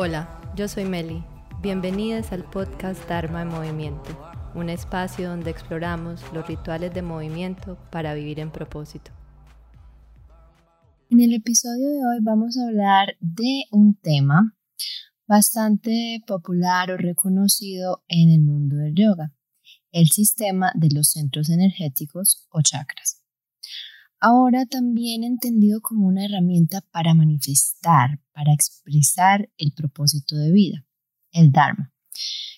Hola, yo soy Meli. Bienvenidas al podcast Dharma en Movimiento, un espacio donde exploramos los rituales de movimiento para vivir en propósito. En el episodio de hoy vamos a hablar de un tema bastante popular o reconocido en el mundo del yoga, el sistema de los centros energéticos o chakras. Ahora también entendido como una herramienta para manifestar, para expresar el propósito de vida, el Dharma.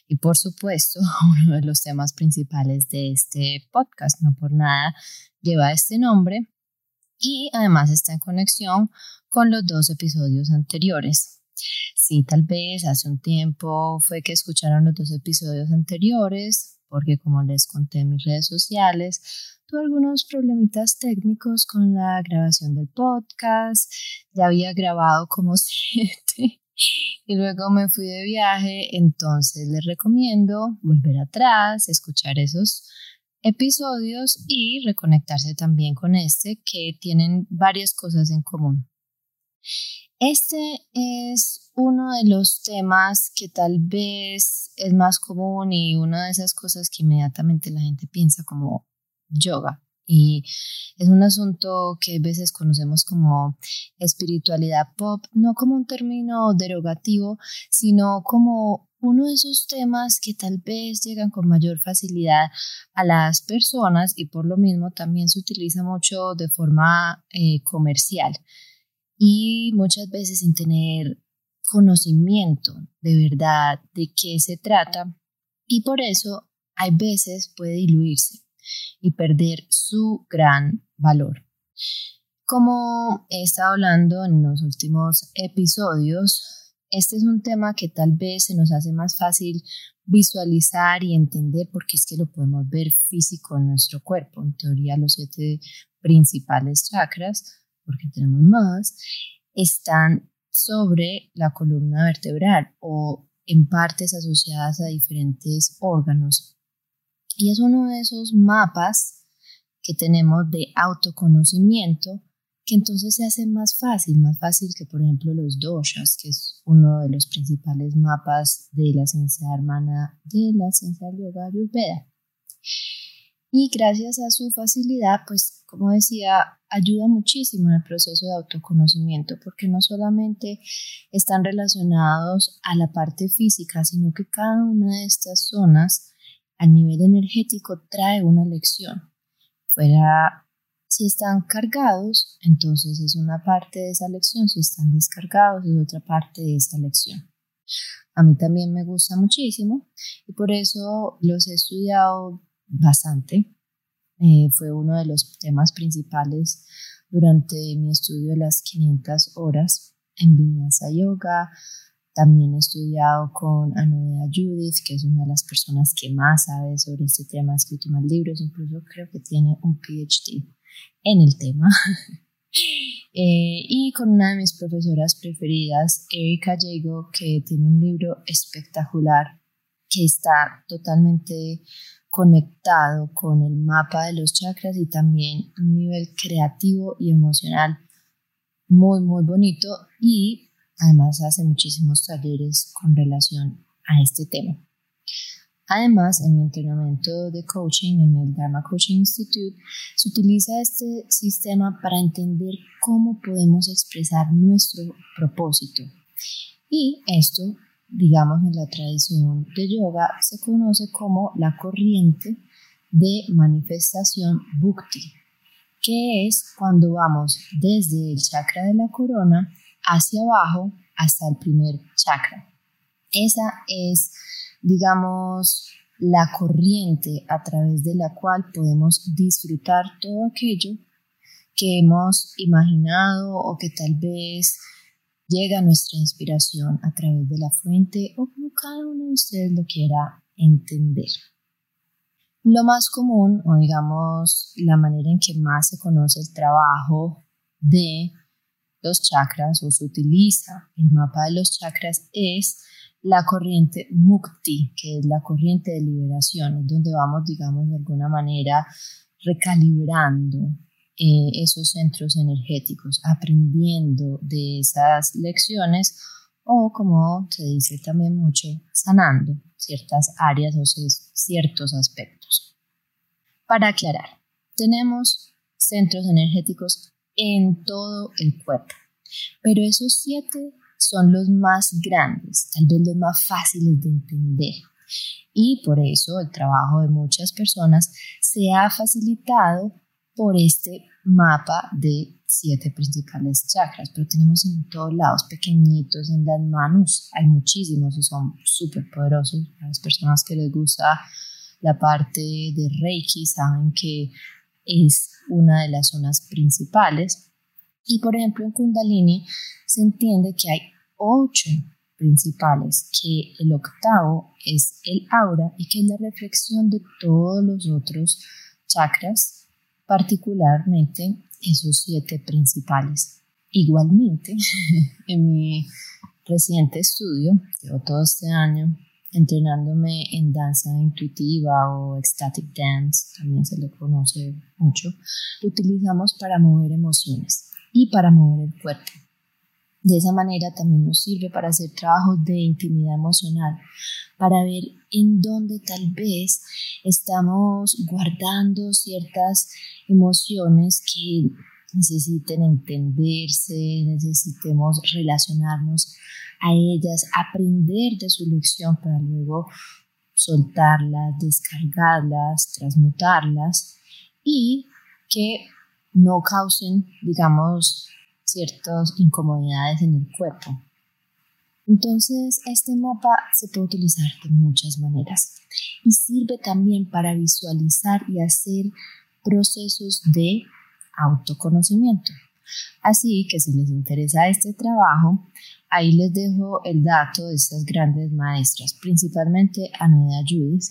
Y por supuesto, uno de los temas principales de este podcast, no por nada, lleva este nombre y además está en conexión con los dos episodios anteriores. Sí, tal vez hace un tiempo fue que escucharon los dos episodios anteriores, porque como les conté en mis redes sociales, tuve algunos problemitas técnicos con la grabación del podcast, ya había grabado como siete y luego me fui de viaje, entonces les recomiendo volver atrás, escuchar esos episodios y reconectarse también con este que tienen varias cosas en común. Este es uno de los temas que tal vez es más común y una de esas cosas que inmediatamente la gente piensa como yoga. Y es un asunto que a veces conocemos como espiritualidad pop, no como un término derogativo, sino como uno de esos temas que tal vez llegan con mayor facilidad a las personas y por lo mismo también se utiliza mucho de forma eh, comercial y muchas veces sin tener conocimiento de verdad de qué se trata y por eso hay veces puede diluirse y perder su gran valor. Como he estado hablando en los últimos episodios, este es un tema que tal vez se nos hace más fácil visualizar y entender porque es que lo podemos ver físico en nuestro cuerpo. En teoría, los siete principales chakras porque tenemos más, están sobre la columna vertebral o en partes asociadas a diferentes órganos. Y es uno de esos mapas que tenemos de autoconocimiento que entonces se hace más fácil, más fácil que por ejemplo los doshas, que es uno de los principales mapas de la ciencia hermana de la ciencia yoga ayurveda. Y gracias a su facilidad, pues como decía, ayuda muchísimo en el proceso de autoconocimiento porque no solamente están relacionados a la parte física, sino que cada una de estas zonas a nivel energético trae una lección. Fuera, si están cargados, entonces es una parte de esa lección, si están descargados es otra parte de esa lección. A mí también me gusta muchísimo y por eso los he estudiado bastante eh, fue uno de los temas principales durante mi estudio de las 500 horas en Vinyasa Yoga. También he estudiado con Anodea Judith, que es una de las personas que más sabe sobre este tema, ha escrito más libros, incluso creo que tiene un PhD en el tema. Eh, y con una de mis profesoras preferidas, Erika Jago, que tiene un libro espectacular que está totalmente conectado con el mapa de los chakras y también un nivel creativo y emocional muy, muy bonito y además hace muchísimos talleres con relación a este tema. Además, en mi entrenamiento de coaching en el Dharma Coaching Institute, se utiliza este sistema para entender cómo podemos expresar nuestro propósito. Y esto digamos en la tradición de yoga, se conoce como la corriente de manifestación bhukti, que es cuando vamos desde el chakra de la corona hacia abajo hasta el primer chakra. Esa es, digamos, la corriente a través de la cual podemos disfrutar todo aquello que hemos imaginado o que tal vez llega nuestra inspiración a través de la fuente o como cada uno de ustedes lo quiera entender. Lo más común, o digamos la manera en que más se conoce el trabajo de los chakras o se utiliza el mapa de los chakras es la corriente Mukti, que es la corriente de liberación, es donde vamos, digamos, de alguna manera recalibrando eh, esos centros energéticos, aprendiendo de esas lecciones o como se dice también mucho, sanando ciertas áreas o ciertos aspectos. Para aclarar, tenemos centros energéticos en todo el cuerpo, pero esos siete son los más grandes, tal vez los más fáciles de entender. Y por eso el trabajo de muchas personas se ha facilitado por este mapa de siete principales chakras, pero tenemos en todos lados pequeñitos en las manos, hay muchísimos y son súper poderosos. Las personas que les gusta la parte de Reiki saben que es una de las zonas principales. Y por ejemplo en Kundalini se entiende que hay ocho principales, que el octavo es el aura y que es la reflexión de todos los otros chakras, particularmente esos siete principales. Igualmente, en mi reciente estudio, llevo todo este año entrenándome en danza intuitiva o ecstatic dance, también se le conoce mucho, utilizamos para mover emociones y para mover el cuerpo. De esa manera también nos sirve para hacer trabajos de intimidad emocional, para ver en dónde tal vez estamos guardando ciertas emociones que necesiten entenderse, necesitemos relacionarnos a ellas, aprender de su lección para luego soltarlas, descargarlas, transmutarlas y que no causen, digamos, ciertas incomodidades en el cuerpo. Entonces, este mapa se puede utilizar de muchas maneras y sirve también para visualizar y hacer procesos de autoconocimiento. Así que si les interesa este trabajo, ahí les dejo el dato de estas grandes maestras, principalmente Anoda Judith,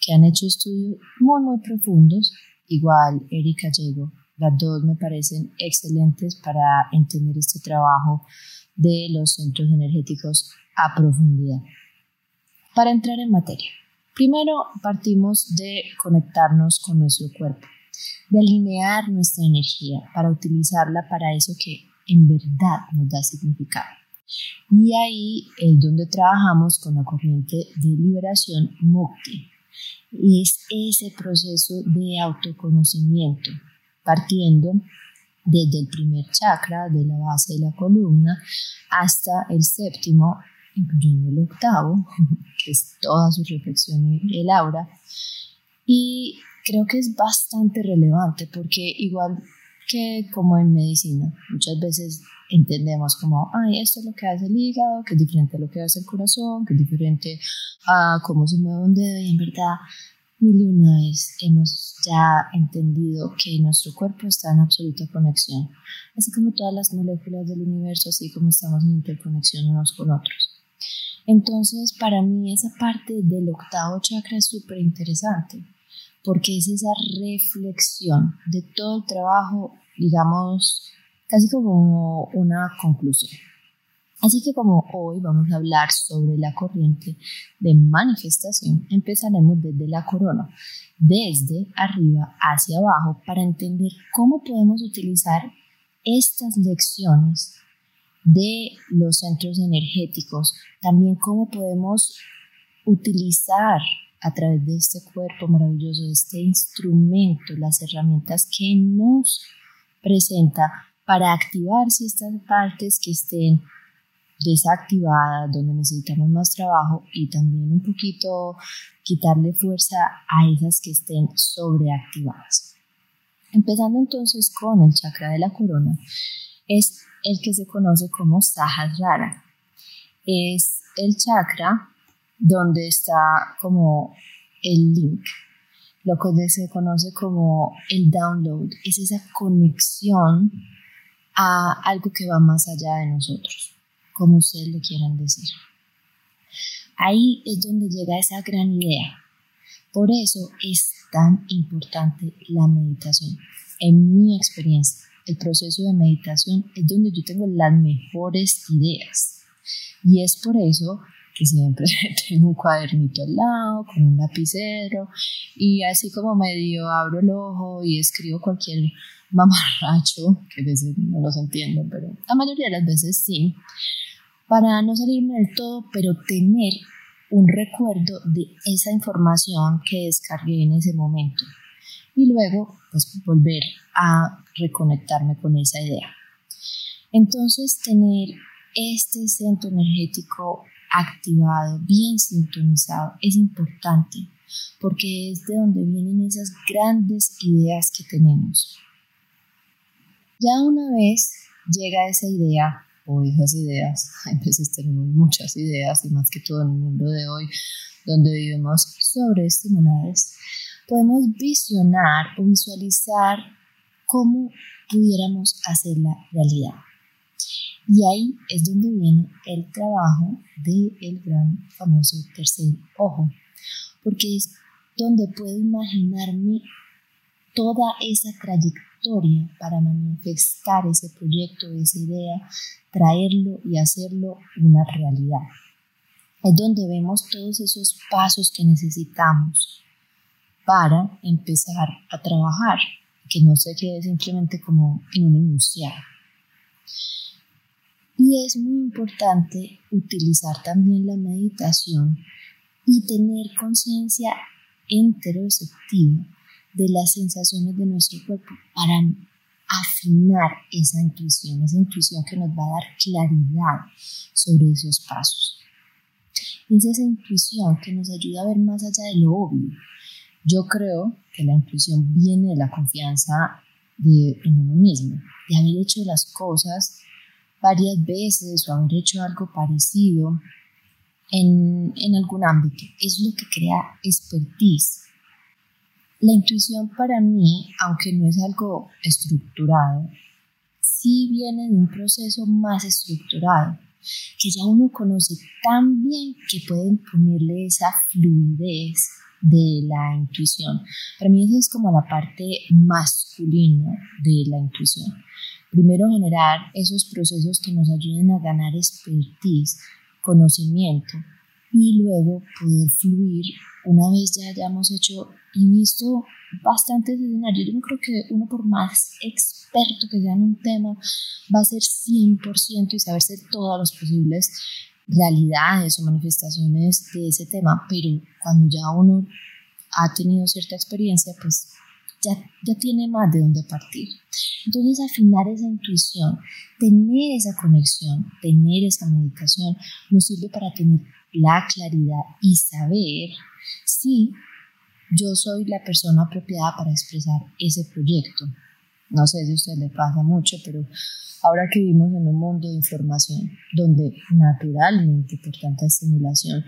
que han hecho estudios muy, muy profundos, igual Erika Llego las dos me parecen excelentes para entender este trabajo de los centros energéticos a profundidad. Para entrar en materia, primero partimos de conectarnos con nuestro cuerpo, de alinear nuestra energía para utilizarla para eso que en verdad nos da significado. Y ahí es donde trabajamos con la corriente de liberación Mukti. Y es ese proceso de autoconocimiento partiendo desde el primer chakra de la base de la columna hasta el séptimo, incluyendo el octavo, que es toda su reflexión y el aura. Y creo que es bastante relevante porque igual que como en medicina, muchas veces entendemos como, ay, esto es lo que hace el hígado, que es diferente a lo que hace el corazón, que es diferente a cómo se mueve un dedo y en verdad mil y una vez hemos ya entendido que nuestro cuerpo está en absoluta conexión, así como todas las moléculas del universo, así como estamos en interconexión unos con otros. Entonces, para mí esa parte del octavo chakra es súper interesante, porque es esa reflexión de todo el trabajo, digamos, casi como una conclusión. Así que como hoy vamos a hablar sobre la corriente de manifestación, empezaremos desde la corona, desde arriba hacia abajo, para entender cómo podemos utilizar estas lecciones de los centros energéticos, también cómo podemos utilizar a través de este cuerpo maravilloso, de este instrumento, las herramientas que nos presenta para activar estas partes que estén desactivadas, donde necesitamos más trabajo y también un poquito quitarle fuerza a esas que estén sobreactivadas. Empezando entonces con el chakra de la corona, es el que se conoce como Sahasrara. Es el chakra donde está como el link, lo que se conoce como el download, es esa conexión a algo que va más allá de nosotros como ustedes le quieran decir. Ahí es donde llega esa gran idea. Por eso es tan importante la meditación. En mi experiencia, el proceso de meditación es donde yo tengo las mejores ideas. Y es por eso que siempre tengo un cuadernito al lado, con un lapicero, y así como medio abro el ojo y escribo cualquier mamarracho, que a veces no los entiendo, pero la mayoría de las veces sí, para no salirme del todo, pero tener un recuerdo de esa información que descargué en ese momento y luego pues volver a reconectarme con esa idea. Entonces tener este centro energético activado, bien sintonizado, es importante porque es de donde vienen esas grandes ideas que tenemos. Ya una vez llega esa idea o esas ideas, a veces tenemos muchas ideas y más que todo en el mundo de hoy donde vivimos sobreestimuladas, podemos visionar o visualizar cómo pudiéramos hacerla realidad. Y ahí es donde viene el trabajo del el gran famoso tercer ojo, porque es donde puedo imaginarme toda esa trayectoria para manifestar ese proyecto, esa idea, traerlo y hacerlo una realidad. Es donde vemos todos esos pasos que necesitamos para empezar a trabajar, que no se quede simplemente como en un enunciado. Y es muy importante utilizar también la meditación y tener conciencia interoceptiva de las sensaciones de nuestro cuerpo para afinar esa intuición, esa intuición que nos va a dar claridad sobre esos pasos. Es esa intuición que nos ayuda a ver más allá de lo obvio. Yo creo que la intuición viene de la confianza en uno mismo, de haber hecho las cosas varias veces o haber hecho algo parecido en, en algún ámbito. Es lo que crea expertise. La intuición para mí, aunque no es algo estructurado, sí viene de un proceso más estructurado, que ya uno conoce tan bien que pueden ponerle esa fluidez de la intuición. Para mí eso es como la parte masculina de la intuición. Primero generar esos procesos que nos ayuden a ganar expertise, conocimiento y luego poder fluir una vez ya hayamos hecho y visto bastantes escenarios. Yo creo que uno por más experto que sea en un tema va a ser 100% y saberse todas las posibles realidades o manifestaciones de ese tema, pero cuando ya uno ha tenido cierta experiencia, pues ya, ya tiene más de dónde partir. Entonces, afinar esa intuición, tener esa conexión, tener esa meditación, nos sirve para tener la claridad y saber si yo soy la persona apropiada para expresar ese proyecto. No sé si a usted le pasa mucho, pero ahora que vivimos en un mundo de información donde naturalmente por tanta estimulación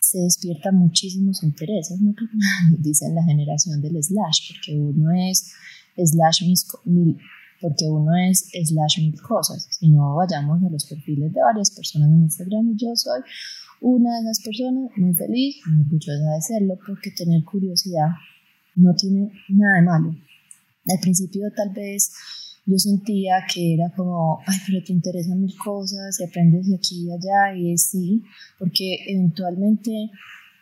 se despiertan muchísimos intereses, no dicen la generación del slash, porque uno es slash mil, porque uno es slash mil cosas, sino vayamos a los perfiles de varias personas en Instagram y yo soy una de esas personas muy feliz, muy orgullosa de serlo, porque tener curiosidad no tiene nada de malo. Al principio tal vez yo sentía que era como, ay, pero te interesan mil cosas y aprendes de aquí y allá, y es sí, porque eventualmente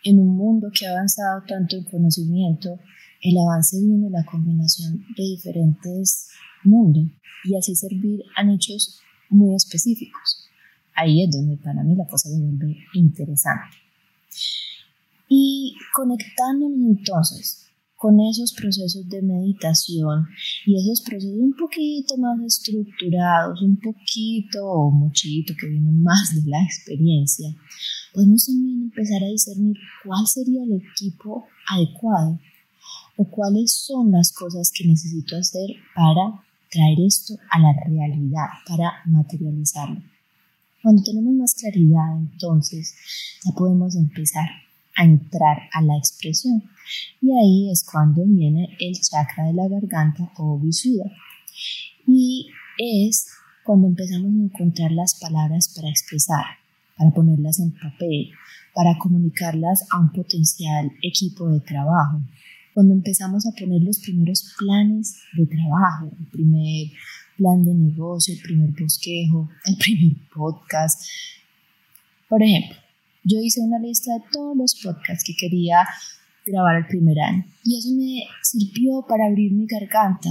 en un mundo que ha avanzado tanto en conocimiento, el avance viene de la combinación de diferentes mundos y así servir a nichos muy específicos. Ahí es donde para mí la cosa se vuelve interesante. Y conectándonos entonces con esos procesos de meditación y esos procesos un poquito más estructurados, un poquito o muchito que vienen más de la experiencia, podemos también empezar a discernir cuál sería el equipo adecuado o cuáles son las cosas que necesito hacer para traer esto a la realidad, para materializarlo. Cuando tenemos más claridad, entonces ya podemos empezar a entrar a la expresión. Y ahí es cuando viene el chakra de la garganta o visuda. Y es cuando empezamos a encontrar las palabras para expresar, para ponerlas en papel, para comunicarlas a un potencial equipo de trabajo. Cuando empezamos a poner los primeros planes de trabajo, el primer plan de negocio, el primer bosquejo, el primer podcast. Por ejemplo, yo hice una lista de todos los podcasts que quería grabar el primer año y eso me sirvió para abrir mi garganta.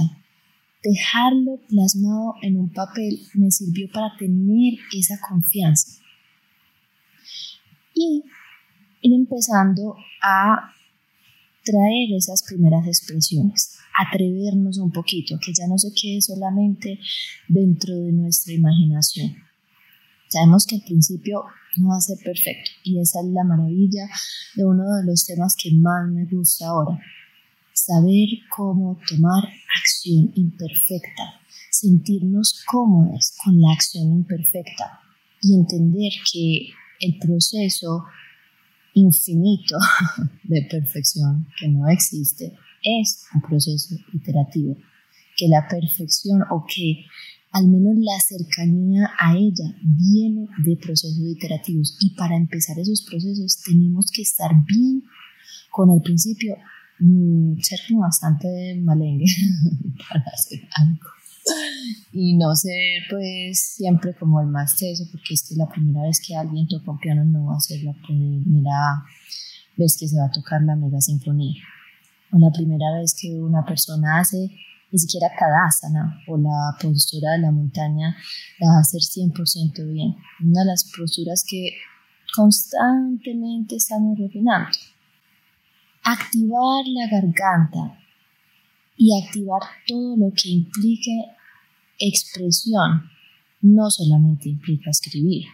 Dejarlo plasmado en un papel me sirvió para tener esa confianza y ir empezando a traer esas primeras expresiones, atrevernos un poquito, que ya no se quede solamente dentro de nuestra imaginación. Sabemos que al principio no va a ser perfecto y esa es la maravilla de uno de los temas que más me gusta ahora. Saber cómo tomar acción imperfecta, sentirnos cómodos con la acción imperfecta y entender que el proceso infinito de perfección que no existe es un proceso iterativo, que la perfección o que al menos la cercanía a ella viene de procesos iterativos. Y para empezar esos procesos tenemos que estar bien con el principio, mm, ser bastante malengue para hacer algo y no ser pues siempre como el más teso porque es que la primera vez que alguien toca un piano no va a ser la primera vez que se va a tocar la mega sinfonía. O la primera vez que una persona hace ni siquiera cada asana o la postura de la montaña la va a hacer 100% bien. Una de las posturas que constantemente estamos refinando. Activar la garganta y activar todo lo que implique expresión no solamente implica escribir.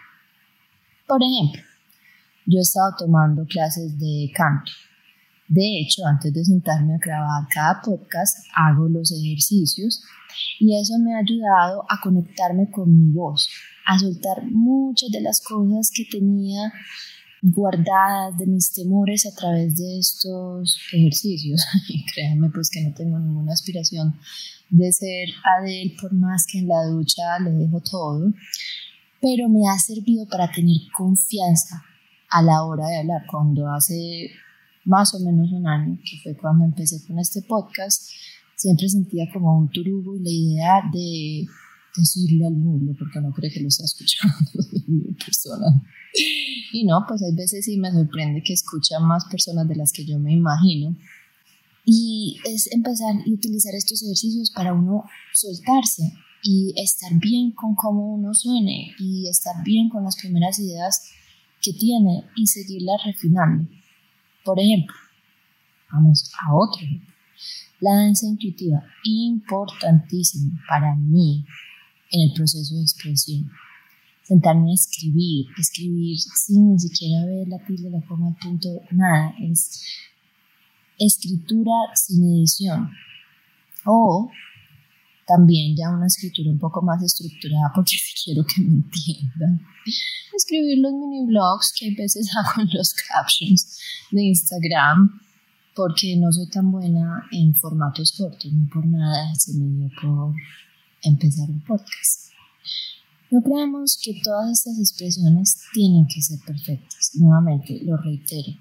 Por ejemplo, yo he estado tomando clases de canto. De hecho, antes de sentarme a grabar cada podcast, hago los ejercicios y eso me ha ayudado a conectarme con mi voz, a soltar muchas de las cosas que tenía guardadas de mis temores a través de estos ejercicios. Y créanme pues que no tengo ninguna aspiración de ser Adele por más que en la ducha le dejo todo, pero me ha servido para tener confianza a la hora de hablar. Cuando hace más o menos un año, que fue cuando empecé con este podcast, siempre sentía como un turugo y la idea de decirle al mundo, porque no cree que lo está escuchando mi persona. Y no, pues hay veces sí me sorprende que escuchan más personas de las que yo me imagino. Y es empezar y utilizar estos ejercicios para uno soltarse y estar bien con cómo uno suene y estar bien con las primeras ideas que tiene y seguirlas refinando. Por ejemplo, vamos a otro. La danza intuitiva, importantísima para mí en el proceso de expresión. Sentarme a escribir, escribir sin ni siquiera ver la tilde, la coma, el punto, nada. Es escritura sin edición. O también ya una escritura un poco más estructurada porque quiero que me entiendan. Escribir los mini blogs que a veces hago en los captions de Instagram porque no soy tan buena en formatos cortos, no por nada se me dio por empezar un podcast. No creemos que todas estas expresiones tienen que ser perfectas. Nuevamente, lo reitero.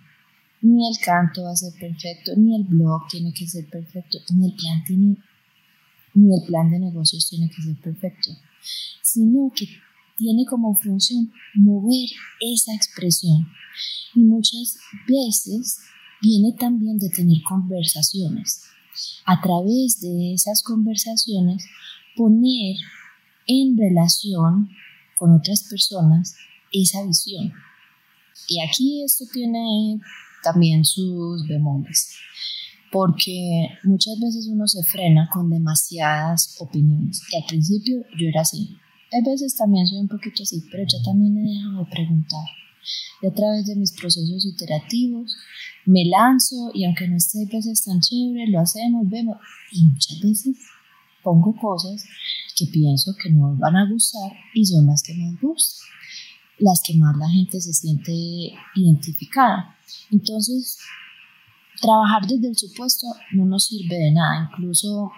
Ni el canto va a ser perfecto, ni el blog tiene que ser perfecto, ni el plan tiene, ni el plan de negocios tiene que ser perfecto, sino que tiene como función mover esa expresión. Y muchas veces viene también de tener conversaciones. A través de esas conversaciones poner en relación con otras personas esa visión. Y aquí esto tiene también sus bemoles, porque muchas veces uno se frena con demasiadas opiniones. Y al principio yo era así. A veces también soy un poquito así, pero yo también he dejado de preguntar. Y a través de mis procesos iterativos me lanzo y aunque no esté a veces tan chévere, lo hacemos, vemos. Y muchas veces pongo cosas que pienso que no van a gustar y son las que me gustan, las que más la gente se siente identificada. Entonces, trabajar desde el supuesto no nos sirve de nada, incluso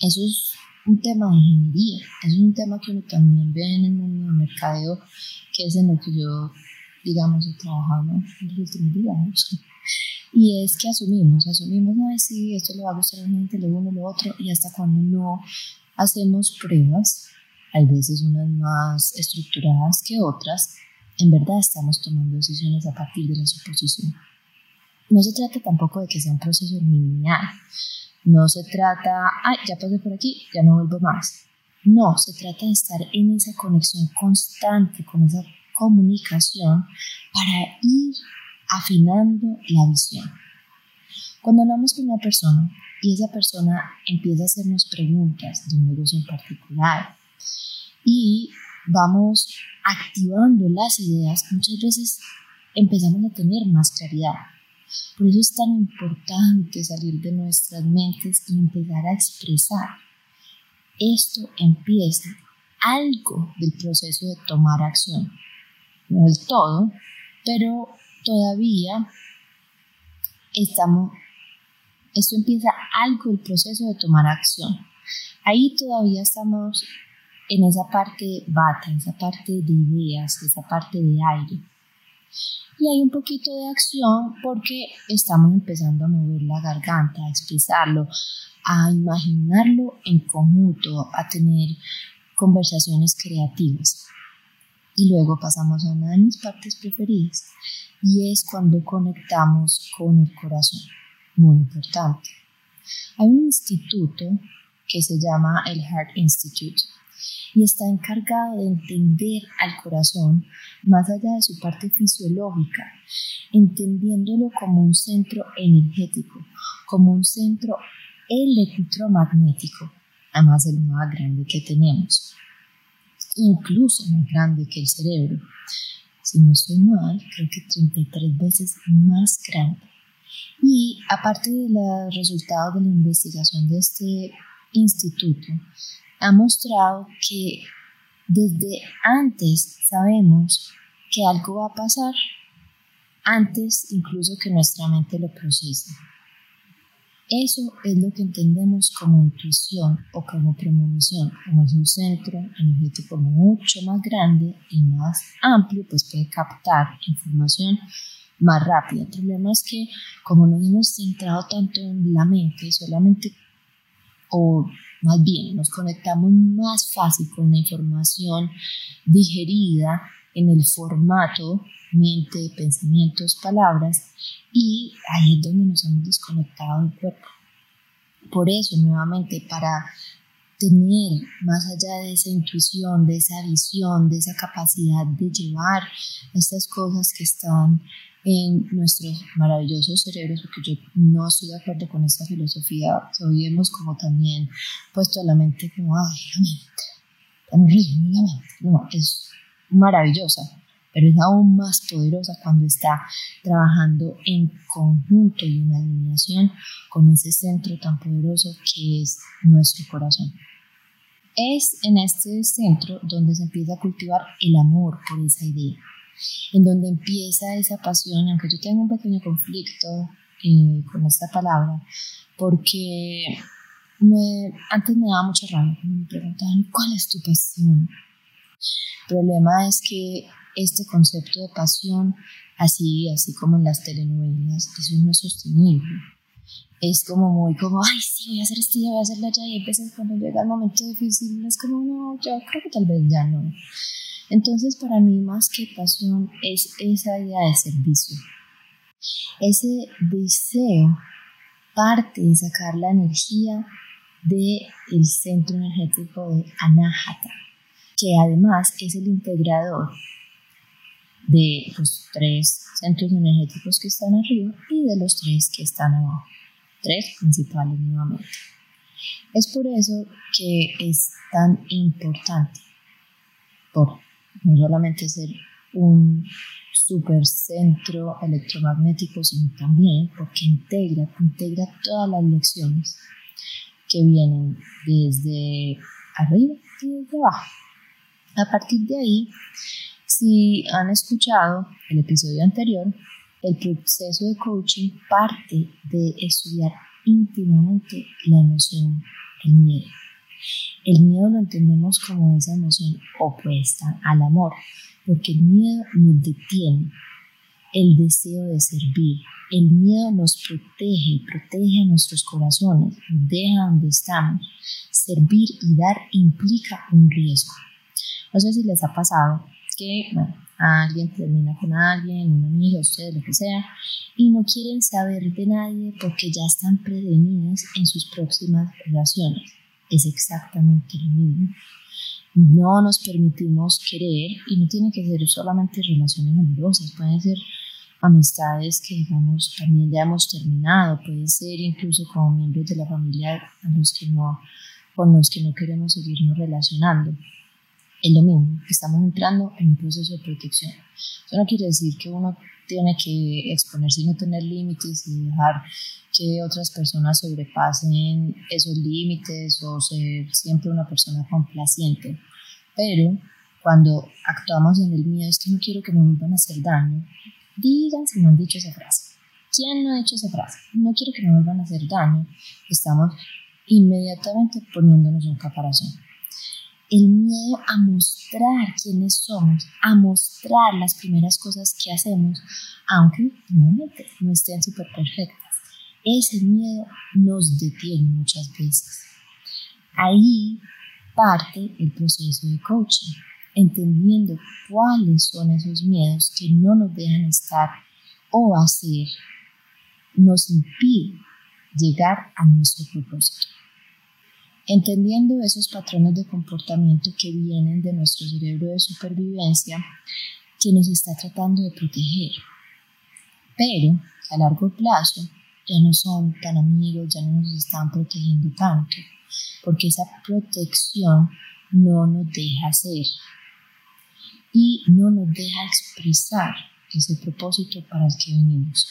eso es un tema de ingeniería, es un tema que uno también ve en el mundo del mercadeo, que es en lo que yo, digamos, he trabajado en los últimos días. Y es que asumimos, asumimos, no, sí, esto le va a lo uno, lo otro, y hasta cuando no hacemos pruebas, hay veces unas más estructuradas que otras, en verdad estamos tomando decisiones a partir de la suposición. No se trata tampoco de que sea un proceso lineal. No se trata, ay, ya pasé por aquí, ya no vuelvo más. No, se trata de estar en esa conexión constante con esa comunicación para ir afinando la visión. Cuando hablamos con una persona y esa persona empieza a hacernos preguntas de un negocio en particular y vamos activando las ideas, muchas veces empezamos a tener más claridad. Por eso es tan importante salir de nuestras mentes y empezar a expresar. Esto empieza algo del proceso de tomar acción. No del todo, pero todavía estamos, esto empieza algo del proceso de tomar acción. Ahí todavía estamos en esa parte bata, esa parte de ideas, esa parte de aire. Y hay un poquito de acción porque estamos empezando a mover la garganta, a expresarlo, a imaginarlo en conjunto, a tener conversaciones creativas. Y luego pasamos a una de mis partes preferidas y es cuando conectamos con el corazón. Muy importante. Hay un instituto que se llama el Heart Institute y está encargado de entender al corazón más allá de su parte fisiológica, entendiéndolo como un centro energético, como un centro electromagnético, además el más grande que tenemos, incluso más grande que el cerebro. Si no estoy mal, creo que 33 veces más grande. Y aparte de los resultados de la investigación de este instituto, ha mostrado que desde antes sabemos que algo va a pasar, antes incluso que nuestra mente lo procese. Eso es lo que entendemos como intuición o como premonición, como es un centro energético mucho más grande y más amplio, pues puede captar información más rápida. El problema es que como nos hemos centrado tanto en la mente, solamente o más bien nos conectamos más fácil con la información digerida en el formato mente, pensamientos, palabras y ahí es donde nos hemos desconectado del cuerpo. Por eso, nuevamente, para tener más allá de esa intuición, de esa visión, de esa capacidad de llevar estas cosas que están en nuestros maravillosos cerebros, porque yo no estoy de acuerdo con esta filosofía, hoy hemos como también puesto a la mente como, ay, la mente, tan horrible la mente, no, maravillosa, pero es aún más poderosa cuando está trabajando en conjunto y en alineación con ese centro tan poderoso que es nuestro corazón. Es en este centro donde se empieza a cultivar el amor por esa idea en donde empieza esa pasión, aunque yo tengo un pequeño conflicto eh, con esta palabra, porque me, antes me daba mucha rabia cuando me preguntaban, ¿cuál es tu pasión? El problema es que este concepto de pasión, así, así como en las telenovelas, eso no es sostenible. Es como muy como, ay, sí, voy a hacer esto, voy a hacerlo allá, y veces cuando llega el momento difícil, es como, no, yo creo que tal vez ya no. Entonces, para mí, más que pasión, es esa idea de servicio. Ese deseo parte de sacar la energía del centro energético de Anahata, que además es el integrador de los tres centros energéticos que están arriba y de los tres que están abajo. Tres principales nuevamente. Es por eso que es tan importante, por no solamente ser un supercentro electromagnético, sino también porque integra, integra todas las lecciones que vienen desde arriba y desde abajo. A partir de ahí, si han escuchado el episodio anterior, el proceso de coaching parte de estudiar íntimamente la emoción del miedo. El miedo lo entendemos como esa emoción opuesta al amor, porque el miedo nos detiene, el deseo de servir. El miedo nos protege, protege nuestros corazones, nos deja donde estamos. Servir y dar implica un riesgo. No sé si les ha pasado que bueno, alguien termina con alguien, un amigo, ustedes, lo que sea, y no quieren saber de nadie porque ya están prevenidos en sus próximas relaciones es exactamente lo mismo. no nos permitimos querer y no tiene que ser solamente relaciones amorosas, pueden ser amistades que digamos también ya hemos terminado, puede ser incluso como miembros de la familia con los que no queremos seguirnos relacionando. Es lo mismo, estamos entrando en un proceso de protección. Eso no quiere decir que uno tiene que exponerse y no tener límites y dejar que otras personas sobrepasen esos límites o ser siempre una persona complaciente. Pero cuando actuamos en el miedo es que no quiero que me vuelvan a hacer daño. Digan si no han dicho esa frase. ¿Quién no ha dicho esa frase? No quiero que me vuelvan a hacer daño. Estamos inmediatamente poniéndonos un caparazón el miedo a mostrar quiénes somos, a mostrar las primeras cosas que hacemos, aunque no estén súper perfectas. Ese miedo nos detiene muchas veces. Ahí parte el proceso de coaching, entendiendo cuáles son esos miedos que no nos dejan estar o hacer, nos impiden llegar a nuestro propósito. Entendiendo esos patrones de comportamiento que vienen de nuestro cerebro de supervivencia que nos está tratando de proteger. Pero a largo plazo ya no son tan amigos, ya no nos están protegiendo tanto, porque esa protección no nos deja ser y no nos deja expresar ese propósito para el que venimos.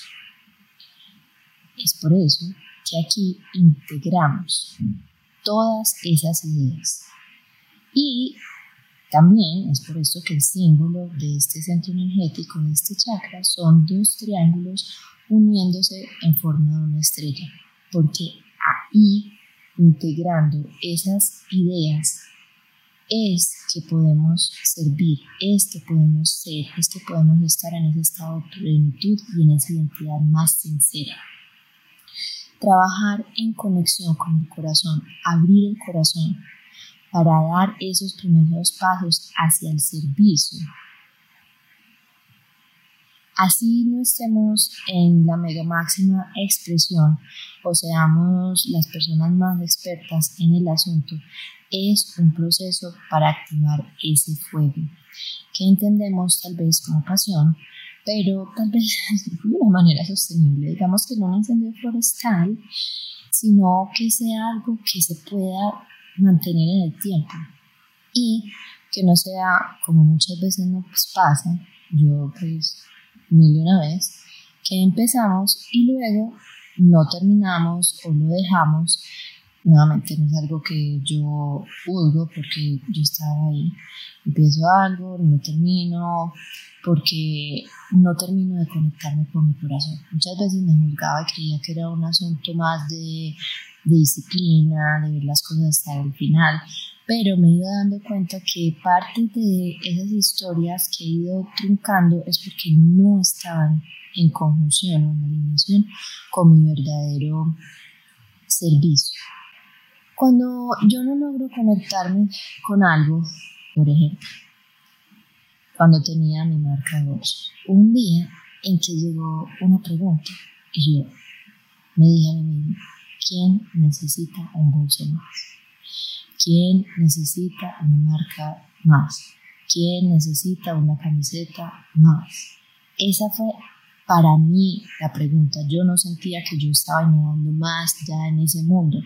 Es por eso que aquí integramos todas esas ideas. Y también es por esto que el símbolo de este centro energético, de este chakra, son dos triángulos uniéndose en forma de una estrella, porque ahí, integrando esas ideas, es que podemos servir, es que podemos ser, es que podemos estar en ese estado de plenitud y en esa identidad más sincera trabajar en conexión con el corazón, abrir el corazón para dar esos primeros pasos hacia el servicio. Así no estemos en la mega máxima expresión o seamos las personas más expertas en el asunto, es un proceso para activar ese fuego, que entendemos tal vez como pasión, pero tal vez de una manera sostenible, digamos que no un incendio forestal, sino que sea algo que se pueda mantener en el tiempo y que no sea como muchas veces nos pasa, yo pues mil y una vez, que empezamos y luego no terminamos o lo dejamos nuevamente no es algo que yo juzgo porque yo estaba ahí. Empiezo algo, no termino, porque no termino de conectarme con mi corazón. Muchas veces me juzgaba y creía que era un asunto más de, de disciplina, de ver las cosas hasta el final, pero me he ido dando cuenta que parte de esas historias que he ido truncando es porque no estaban en conjunción o en alineación con mi verdadero servicio. Cuando yo no logro conectarme con algo, por ejemplo, cuando tenía mi marca de voz, un día en que llegó una pregunta y yo me dije a mí mismo, ¿quién necesita un bolso más? ¿Quién necesita una marca más? ¿Quién necesita una camiseta más? Esa fue para mí la pregunta. Yo no sentía que yo estaba innovando más ya en ese mundo.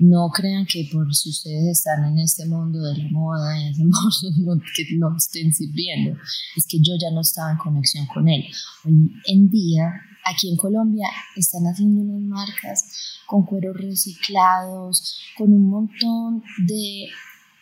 No crean que por si ustedes están en este mundo de la moda, en ese mundo, que no estén sirviendo. Es que yo ya no estaba en conexión con él. Hoy en día, aquí en Colombia, están haciendo unas marcas con cueros reciclados, con un montón de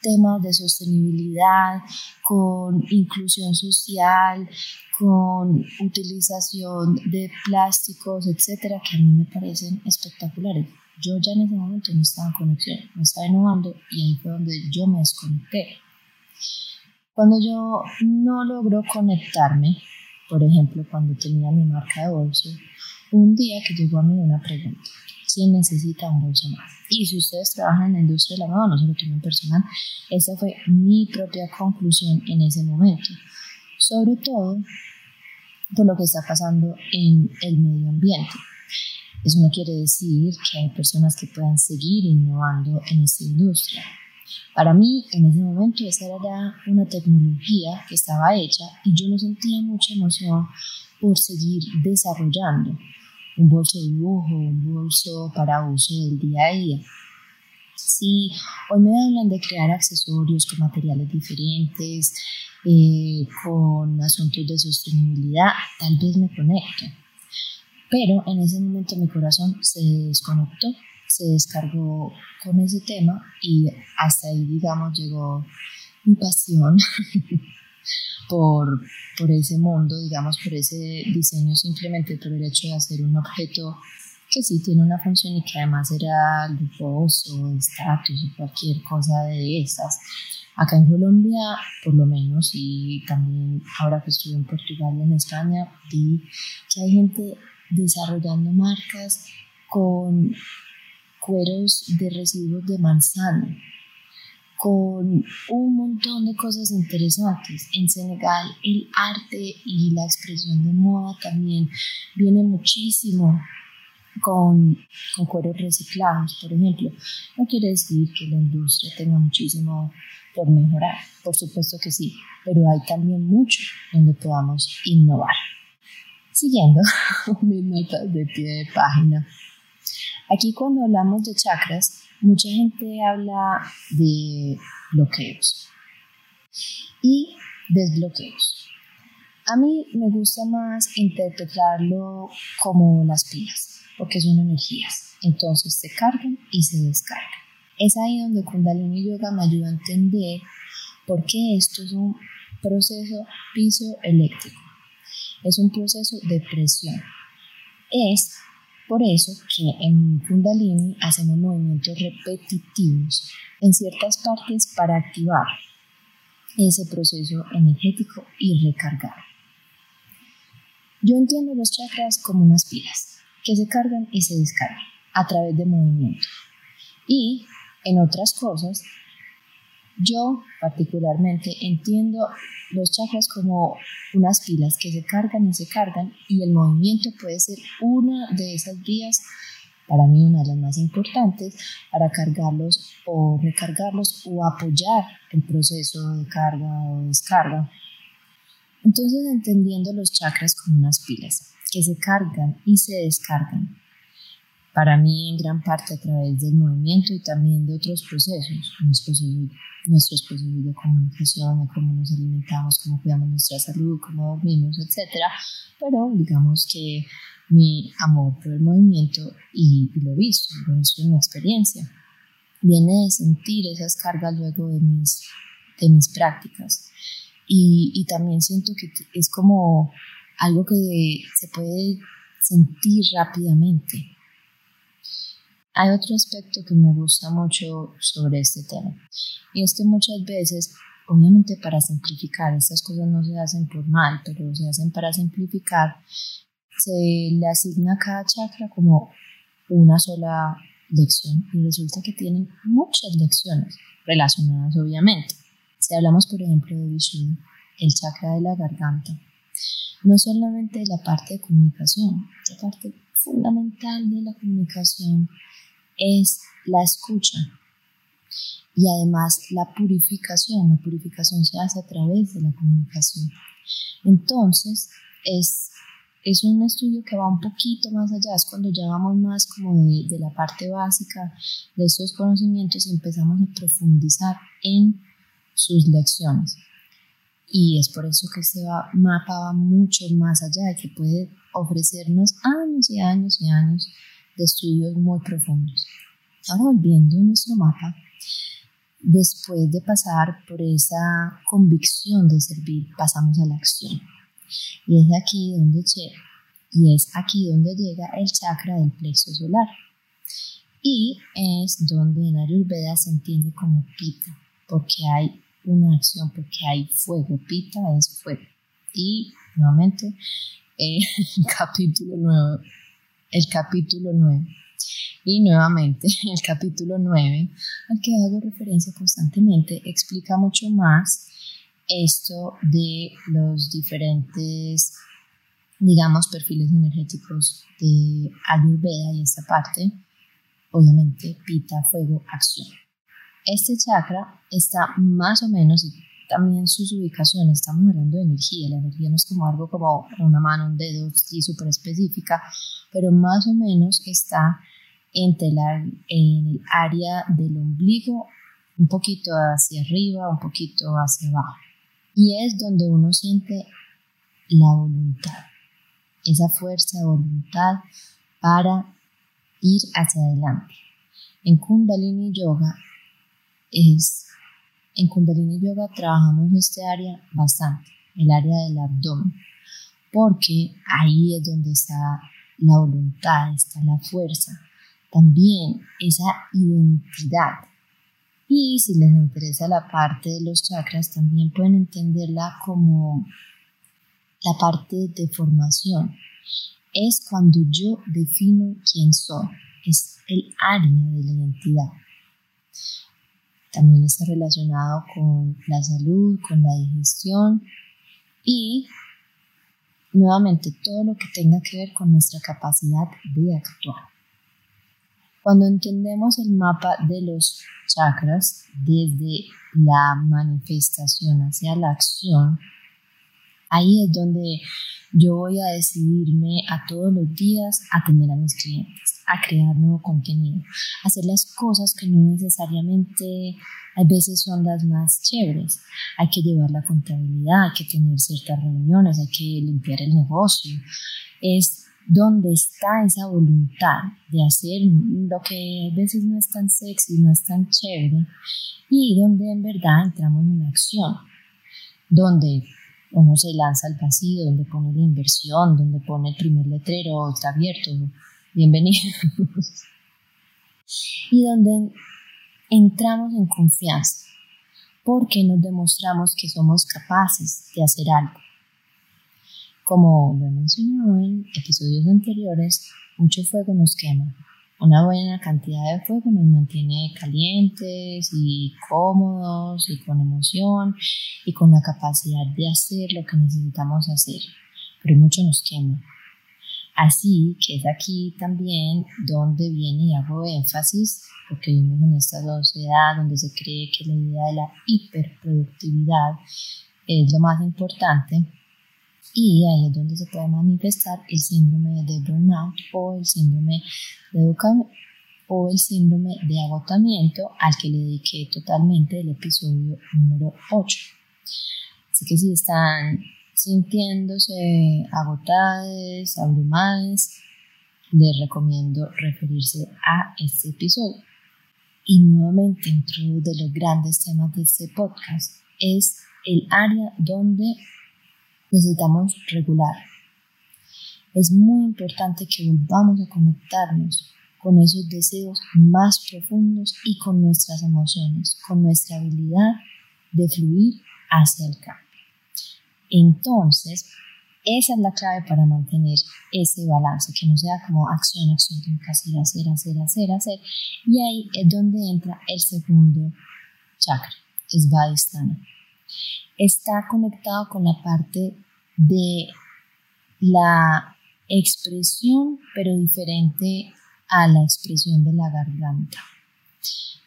temas de sostenibilidad, con inclusión social, con utilización de plásticos, etcétera, que a mí me parecen espectaculares. Yo ya en ese momento no estaba en conexión, me estaba innovando y ahí fue donde yo me desconecté. Cuando yo no logro conectarme, por ejemplo, cuando tenía mi marca de bolso, un día que llegó a mí una pregunta, ¿quién necesita un bolso más? Y si ustedes trabajan en la industria de la moda, no se lo tomen personal, esa fue mi propia conclusión en ese momento. Sobre todo por lo que está pasando en el medio ambiente. Eso no quiere decir que hay personas que puedan seguir innovando en esta industria. Para mí, en ese momento, esa era una tecnología que estaba hecha y yo no sentía mucha emoción por seguir desarrollando un bolso de dibujo, un bolso para uso del día a día. Si hoy me hablan de crear accesorios con materiales diferentes, eh, con asuntos de sostenibilidad, tal vez me conecto. Pero en ese momento mi corazón se desconectó, se descargó con ese tema y hasta ahí, digamos, llegó mi pasión por, por ese mundo, digamos, por ese diseño, simplemente por el hecho de hacer un objeto que sí tiene una función y que además era lujoso, estatus o cualquier cosa de esas. Acá en Colombia, por lo menos, y también ahora que estuve en Portugal y en España, vi que hay gente desarrollando marcas con cueros de residuos de manzana, con un montón de cosas interesantes. En Senegal el arte y la expresión de moda también viene muchísimo con, con cueros reciclados, por ejemplo. No quiere decir que la industria tenga muchísimo por mejorar, por supuesto que sí, pero hay también mucho donde podamos innovar. Siguiendo mis notas de pie de página. Aquí cuando hablamos de chakras, mucha gente habla de bloqueos y desbloqueos. A mí me gusta más interpretarlo como las pilas, porque son energías. Entonces se cargan y se descargan. Es ahí donde Kundalini Yoga me ayuda a entender por qué esto es un proceso pisoeléctrico. Es un proceso de presión. Es por eso que en Kundalini hacemos movimientos repetitivos en ciertas partes para activar ese proceso energético y recargar. Yo entiendo los chakras como unas pilas que se cargan y se descargan a través de movimiento. Y en otras cosas, yo particularmente entiendo los chakras como unas pilas que se cargan y se cargan y el movimiento puede ser una de esas vías, para mí una de las más importantes, para cargarlos o recargarlos o apoyar el proceso de carga o descarga. Entonces entendiendo los chakras como unas pilas que se cargan y se descargan para mí en gran parte a través del movimiento y también de otros procesos, nuestros procesos de comunicación, de cómo nos alimentamos, cómo cuidamos nuestra salud, cómo dormimos, etc. Pero digamos que mi amor por el movimiento y, lo visto, lo visto en mi experiencia, viene de sentir esas cargas luego de mis, de mis prácticas. Y, y también siento que es como algo que se puede sentir rápidamente hay otro aspecto que me gusta mucho sobre este tema y es que muchas veces, obviamente para simplificar, estas cosas no se hacen por mal, pero se hacen para simplificar, se le asigna a cada chakra como una sola lección y resulta que tienen muchas lecciones relacionadas obviamente. Si hablamos por ejemplo de Vishuddha, el chakra de la garganta, no solamente la parte de comunicación, la parte fundamental de la comunicación es la escucha y además la purificación. La purificación se hace a través de la comunicación. Entonces, es, es un estudio que va un poquito más allá, es cuando ya vamos más como de, de la parte básica de estos conocimientos y empezamos a profundizar en sus lecciones. Y es por eso que este mapa va mucho más allá y que puede ofrecernos años y años y años de estudios muy profundos. Ahora volviendo a nuestro mapa, después de pasar por esa convicción de servir, pasamos a la acción. Y es aquí donde, y es aquí donde llega el chakra del plexo solar. Y es donde en Ayurveda se entiende como pita, porque hay una acción, porque hay fuego. Pita es fuego. Y nuevamente, el capítulo nuevo el capítulo 9. Y nuevamente, el capítulo 9, al que hago referencia constantemente, explica mucho más esto de los diferentes, digamos, perfiles energéticos de Ayurveda y esta parte, obviamente, pita, fuego, acción. Este chakra está más o menos, también sus ubicaciones, estamos hablando de energía, la energía no es como algo como una mano, un dedo, sí, súper específica, pero más o menos está en el área del ombligo, un poquito hacia arriba, un poquito hacia abajo. Y es donde uno siente la voluntad, esa fuerza de voluntad para ir hacia adelante. En Kundalini Yoga es en Kundalini Yoga trabajamos este área bastante, el área del abdomen, porque ahí es donde está la voluntad, está la fuerza, también esa identidad. Y si les interesa la parte de los chakras, también pueden entenderla como la parte de formación. Es cuando yo defino quién soy, es el área de la identidad también está relacionado con la salud, con la digestión y nuevamente todo lo que tenga que ver con nuestra capacidad de actuar. Cuando entendemos el mapa de los chakras desde la manifestación hacia la acción, ahí es donde yo voy a decidirme a todos los días atender a mis clientes a crear nuevo contenido, hacer las cosas que no necesariamente a veces son las más chéveres. Hay que llevar la contabilidad, hay que tener ciertas reuniones, hay que limpiar el negocio. Es donde está esa voluntad de hacer lo que a veces no es tan sexy, no es tan chévere, y donde en verdad entramos en acción, donde uno se lanza al vacío, donde pone la inversión, donde pone el primer letrero, está abierto, bienvenidos. y donde entramos en confianza, porque nos demostramos que somos capaces de hacer algo. Como lo he mencionado en episodios anteriores, mucho fuego nos quema. Una buena cantidad de fuego nos mantiene calientes y cómodos y con emoción y con la capacidad de hacer lo que necesitamos hacer. Pero mucho nos quema Así que es aquí también donde viene y hago énfasis, porque vivimos en esta sociedad donde se cree que la idea de la hiperproductividad es lo más importante y ahí es donde se puede manifestar el síndrome de burnout o el síndrome de o el síndrome de agotamiento al que le dediqué totalmente el episodio número 8. Así que si están sintiéndose agotadas, abrumadas, les recomiendo referirse a este episodio. Y nuevamente, dentro de los grandes temas de este podcast, es el área donde necesitamos regular. Es muy importante que volvamos a conectarnos con esos deseos más profundos y con nuestras emociones, con nuestra habilidad de fluir hacia el cambio. Entonces, esa es la clave para mantener ese balance, que no sea como acción, acción, tengo hacer, hacer, hacer, hacer, hacer. Y ahí es donde entra el segundo chakra, es Vadistana. Está conectado con la parte de la expresión, pero diferente a la expresión de la garganta.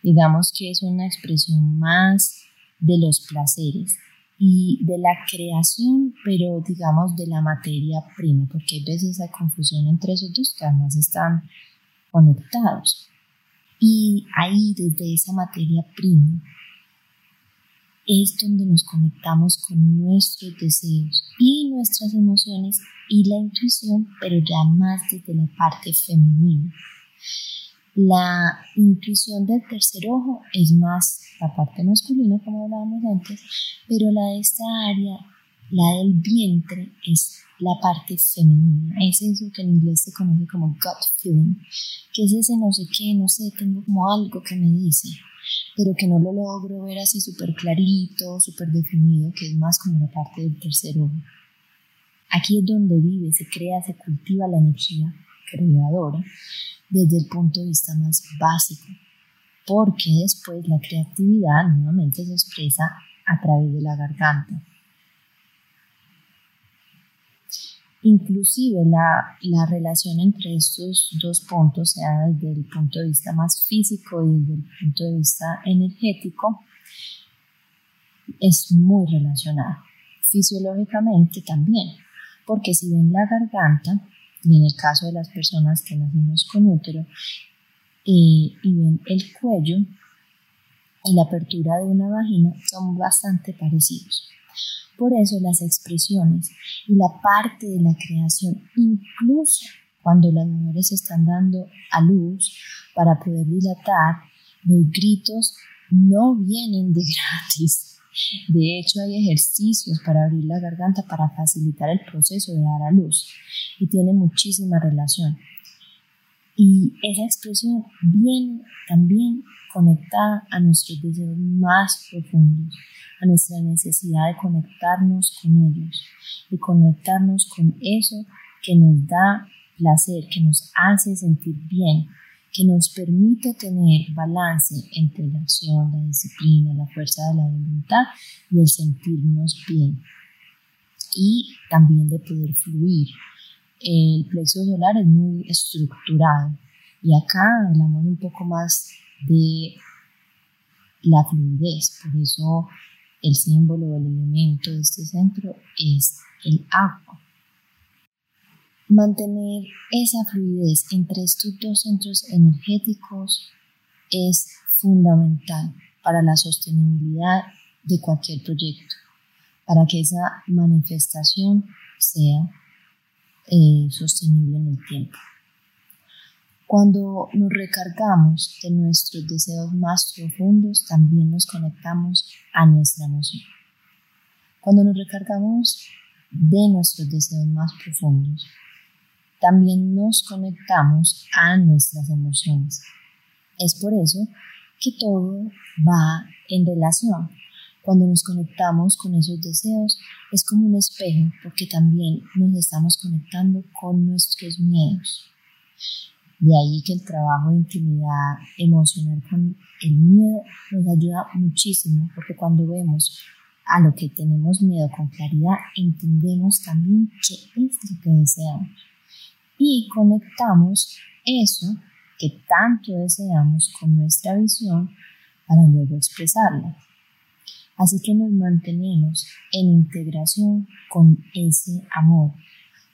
Digamos que es una expresión más de los placeres, y de la creación, pero digamos de la materia prima, porque hay veces hay confusión entre esos dos que además están conectados. Y ahí, desde esa materia prima, es donde nos conectamos con nuestros deseos y nuestras emociones y la intuición, pero ya más desde la parte femenina. La intuición del tercer ojo es más la parte masculina, como hablábamos antes, pero la de esta área, la del vientre, es la parte femenina. Es eso que en inglés se conoce como gut feeling, que es ese no sé qué, no sé, tengo como algo que me dice, pero que no lo logro ver así súper clarito, súper definido, que es más como la parte del tercer ojo. Aquí es donde vive, se crea, se cultiva la energía creadora desde el punto de vista más básico, porque después la creatividad nuevamente se expresa a través de la garganta. Inclusive la, la, relación entre estos dos puntos, sea desde el punto de vista más físico y desde el punto de vista energético, es muy relacionada. Fisiológicamente también, porque si ven la garganta, y en el caso de las personas que nacimos con útero, eh, y ven el cuello y la apertura de una vagina, son bastante parecidos. Por eso las expresiones y la parte de la creación, incluso cuando las mujeres están dando a luz para poder dilatar, los gritos no vienen de gratis. De hecho, hay ejercicios para abrir la garganta para facilitar el proceso de dar a luz y tiene muchísima relación. Y esa expresión viene también conectada a nuestros deseos más profundos, a nuestra necesidad de conectarnos con ellos, de conectarnos con eso que nos da placer, que nos hace sentir bien, que nos permite tener balance entre la acción, la disciplina, la fuerza de la voluntad y el sentirnos bien. Y también de poder fluir. El plexo solar es muy estructurado y acá hablamos un poco más de la fluidez, por eso el símbolo o el elemento de este centro es el agua. Mantener esa fluidez entre estos dos centros energéticos es fundamental para la sostenibilidad de cualquier proyecto, para que esa manifestación sea eh, sostenible en el tiempo. Cuando nos recargamos de nuestros deseos más profundos, también nos conectamos a nuestra emoción. Cuando nos recargamos de nuestros deseos más profundos, también nos conectamos a nuestras emociones. Es por eso que todo va en relación. Cuando nos conectamos con esos deseos es como un espejo porque también nos estamos conectando con nuestros miedos. De ahí que el trabajo de intimidad emocional con el miedo nos ayuda muchísimo, porque cuando vemos a lo que tenemos miedo con claridad, entendemos también qué es lo que deseamos. Y conectamos eso que tanto deseamos con nuestra visión para luego expresarla. Así que nos mantenemos en integración con ese amor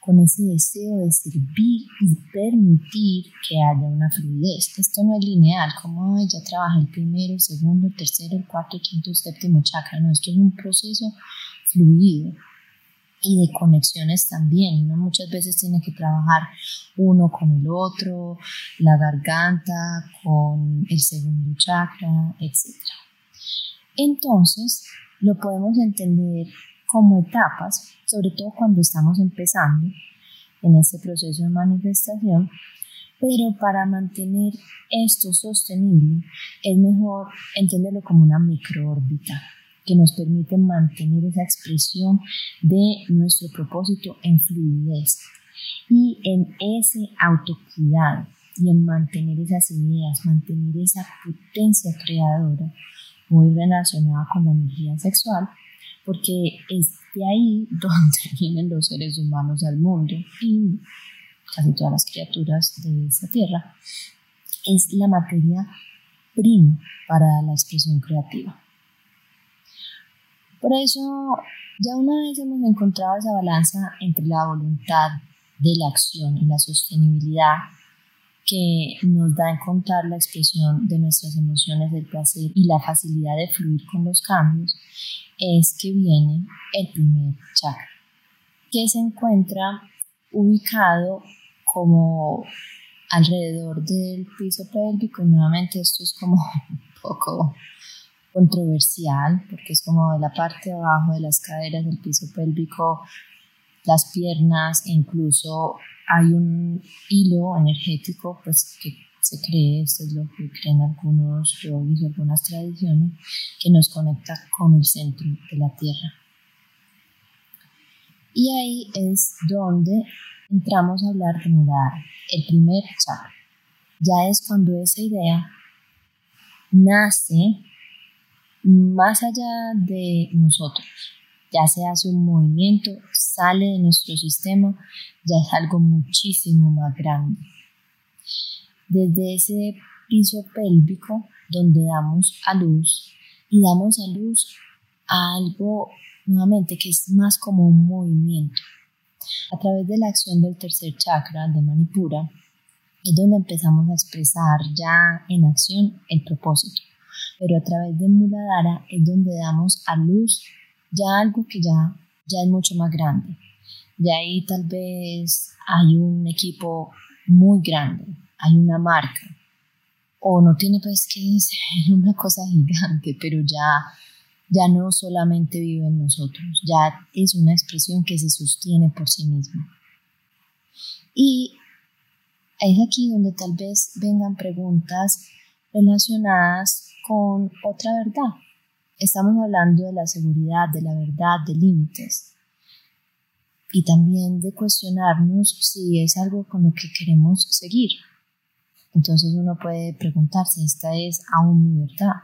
con ese deseo de servir y permitir que haya una fluidez. Esto no es lineal, como ella trabaja el primero, el segundo, el tercero, el cuarto, el quinto, el séptimo chakra. No, esto es un proceso fluido y de conexiones también. Muchas veces tiene que trabajar uno con el otro, la garganta con el segundo chakra, etc. Entonces, lo podemos entender como etapas, sobre todo cuando estamos empezando en este proceso de manifestación, pero para mantener esto sostenible es mejor entenderlo como una microórbita que nos permite mantener esa expresión de nuestro propósito en fluidez y en ese autocuidado y en mantener esas ideas, mantener esa potencia creadora muy relacionada con la energía sexual porque es de ahí donde vienen los seres humanos al mundo y casi todas las criaturas de esta tierra. Es la materia prima para la expresión creativa. Por eso, ya una vez hemos encontrado esa balanza entre la voluntad de la acción y la sostenibilidad que nos da en contar la expresión de nuestras emociones del placer y la facilidad de fluir con los cambios, es que viene el primer chakra, que se encuentra ubicado como alrededor del piso pélvico. Nuevamente esto es como un poco controversial porque es como de la parte de abajo de las caderas del piso pélvico, las piernas e incluso hay un hilo energético pues que se cree, esto es lo que creen algunos yogis algunas tradiciones, que nos conecta con el centro de la Tierra. Y ahí es donde entramos a hablar de mudar el primer chakra. Ya es cuando esa idea nace más allá de nosotros, ya se hace un movimiento, sale de nuestro sistema, ya es algo muchísimo más grande. Desde ese piso pélvico donde damos a luz y damos a luz a algo nuevamente que es más como un movimiento. A través de la acción del tercer chakra de Manipura es donde empezamos a expresar ya en acción el propósito. Pero a través de Muladhara es donde damos a luz ya algo que ya, ya es mucho más grande. De ahí tal vez hay un equipo muy grande, hay una marca, o no tiene pues que ser una cosa gigante, pero ya, ya no solamente vive en nosotros, ya es una expresión que se sostiene por sí misma. Y es aquí donde tal vez vengan preguntas relacionadas con otra verdad. Estamos hablando de la seguridad, de la verdad, de límites y también de cuestionarnos si es algo con lo que queremos seguir. Entonces uno puede preguntarse, ¿esta es aún mi verdad?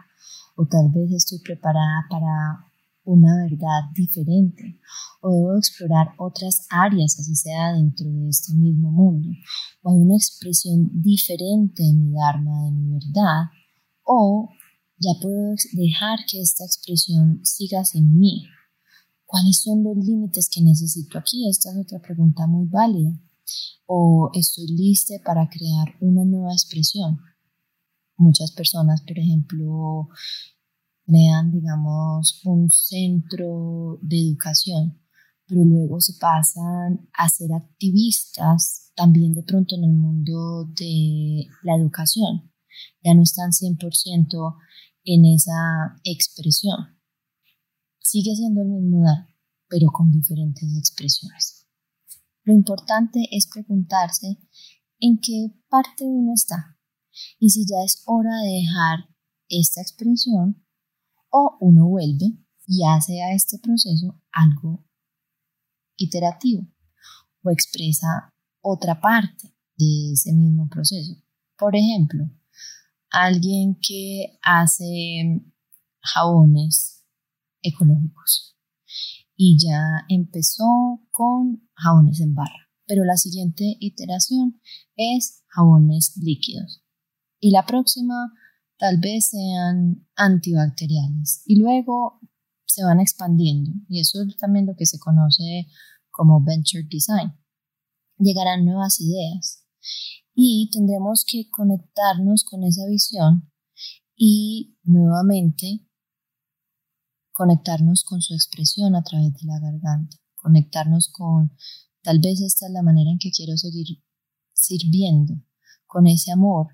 O tal vez estoy preparada para una verdad diferente o debo explorar otras áreas, así sea dentro de este mismo mundo, o hay una expresión diferente de mi Dharma, de mi verdad, o ya puedo dejar que esta expresión siga sin mí. ¿Cuáles son los límites que necesito aquí? Esta es otra pregunta muy válida. ¿O estoy lista para crear una nueva expresión? Muchas personas, por ejemplo, crean, digamos, un centro de educación, pero luego se pasan a ser activistas también de pronto en el mundo de la educación. Ya no están 100% en esa expresión. Sigue siendo el mismo dar, pero con diferentes expresiones. Lo importante es preguntarse en qué parte uno está y si ya es hora de dejar esta expresión o uno vuelve y hace a este proceso algo iterativo o expresa otra parte de ese mismo proceso. Por ejemplo, alguien que hace jabones ecológicos. Y ya empezó con jabones en barra, pero la siguiente iteración es jabones líquidos. Y la próxima tal vez sean antibacteriales. Y luego se van expandiendo. Y eso es también lo que se conoce como venture design. Llegarán nuevas ideas y tendremos que conectarnos con esa visión y nuevamente conectarnos con su expresión a través de la garganta, conectarnos con tal vez esta es la manera en que quiero seguir sirviendo con ese amor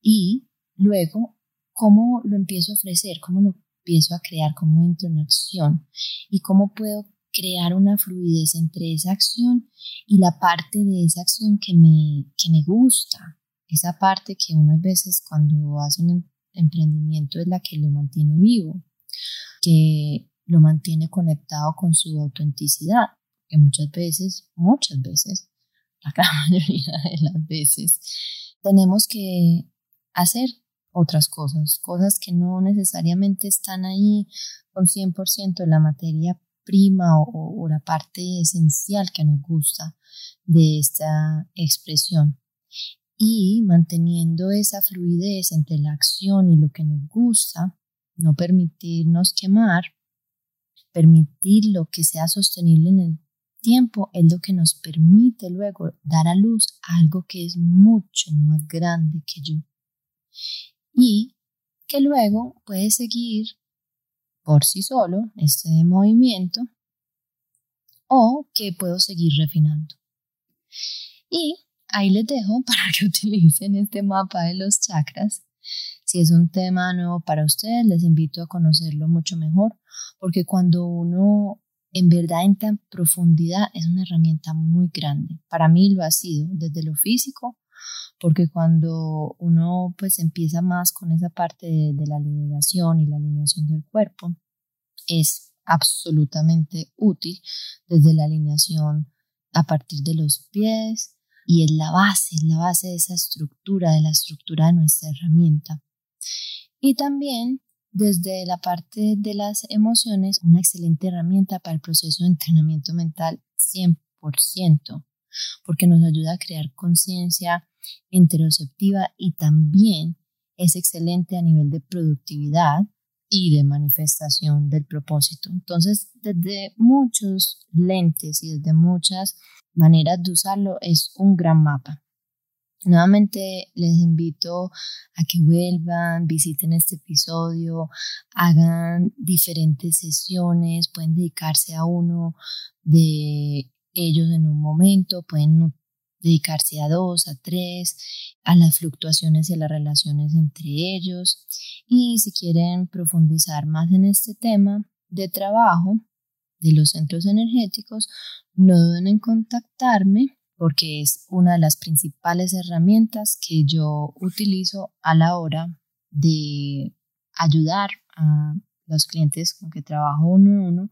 y luego cómo lo empiezo a ofrecer, cómo lo empiezo a crear, cómo entro en acción y cómo puedo crear una fluidez entre esa acción y la parte de esa acción que me, que me gusta, esa parte que uno a veces cuando hace un em, emprendimiento es la que lo mantiene vivo, que lo mantiene conectado con su autenticidad, que muchas veces, muchas veces, la gran mayoría de las veces, tenemos que hacer otras cosas, cosas que no necesariamente están ahí con 100% de la materia prima o, o, la parte esencial que nos gusta de esta expresión. Y manteniendo esa fluidez entre la acción y lo que nos gusta, no permitirnos quemar, permitir lo que sea sostenible en el tiempo es lo que nos permite luego dar a luz algo que es mucho más grande que yo y que luego puede seguir por sí solo este movimiento o que puedo seguir refinando. Y ahí les dejo para que utilicen este mapa de los chakras. Si es un tema nuevo para ustedes, les invito a conocerlo mucho mejor, porque cuando uno en verdad entra en profundidad es una herramienta muy grande. Para mí lo ha sido desde lo físico porque cuando uno pues empieza más con esa parte de, la liberación y la alineación del cuerpo, es absolutamente útil desde la alineación a partir de los pies y es la base, es la base de esa estructura, de la estructura de nuestra herramienta. Y también desde la parte de las emociones, una excelente herramienta para el proceso de entrenamiento mental 100%, porque nos ayuda a crear conciencia interoceptiva y también es excelente a nivel de productividad y de manifestación del propósito. Entonces, desde muchos lentes y desde muchas maneras de usarlo, es un gran mapa. Nuevamente les invito a que vuelvan, visiten este episodio, hagan diferentes sesiones, pueden dedicarse a uno de ellos en un momento, pueden dedicarse a dos, a tres, a las fluctuaciones y a las relaciones entre ellos. Y si quieren profundizar más en este tema de trabajo de los centros energéticos, no duden en contactarme porque es una de las principales herramientas que yo utilizo a la hora de ayudar a los clientes con que trabajo uno a uno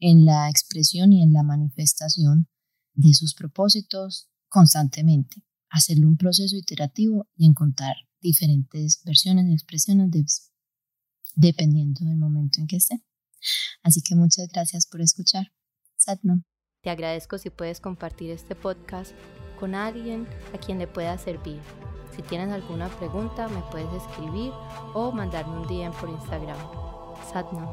en la expresión y en la manifestación de sus propósitos constantemente, hacerlo un proceso iterativo y encontrar diferentes versiones y expresiones dependiendo del momento en que esté. Así que muchas gracias por escuchar. Satnam. Te agradezco si puedes compartir este podcast con alguien a quien le pueda servir. Si tienes alguna pregunta, me puedes escribir o mandarme un DM por Instagram. Satnam.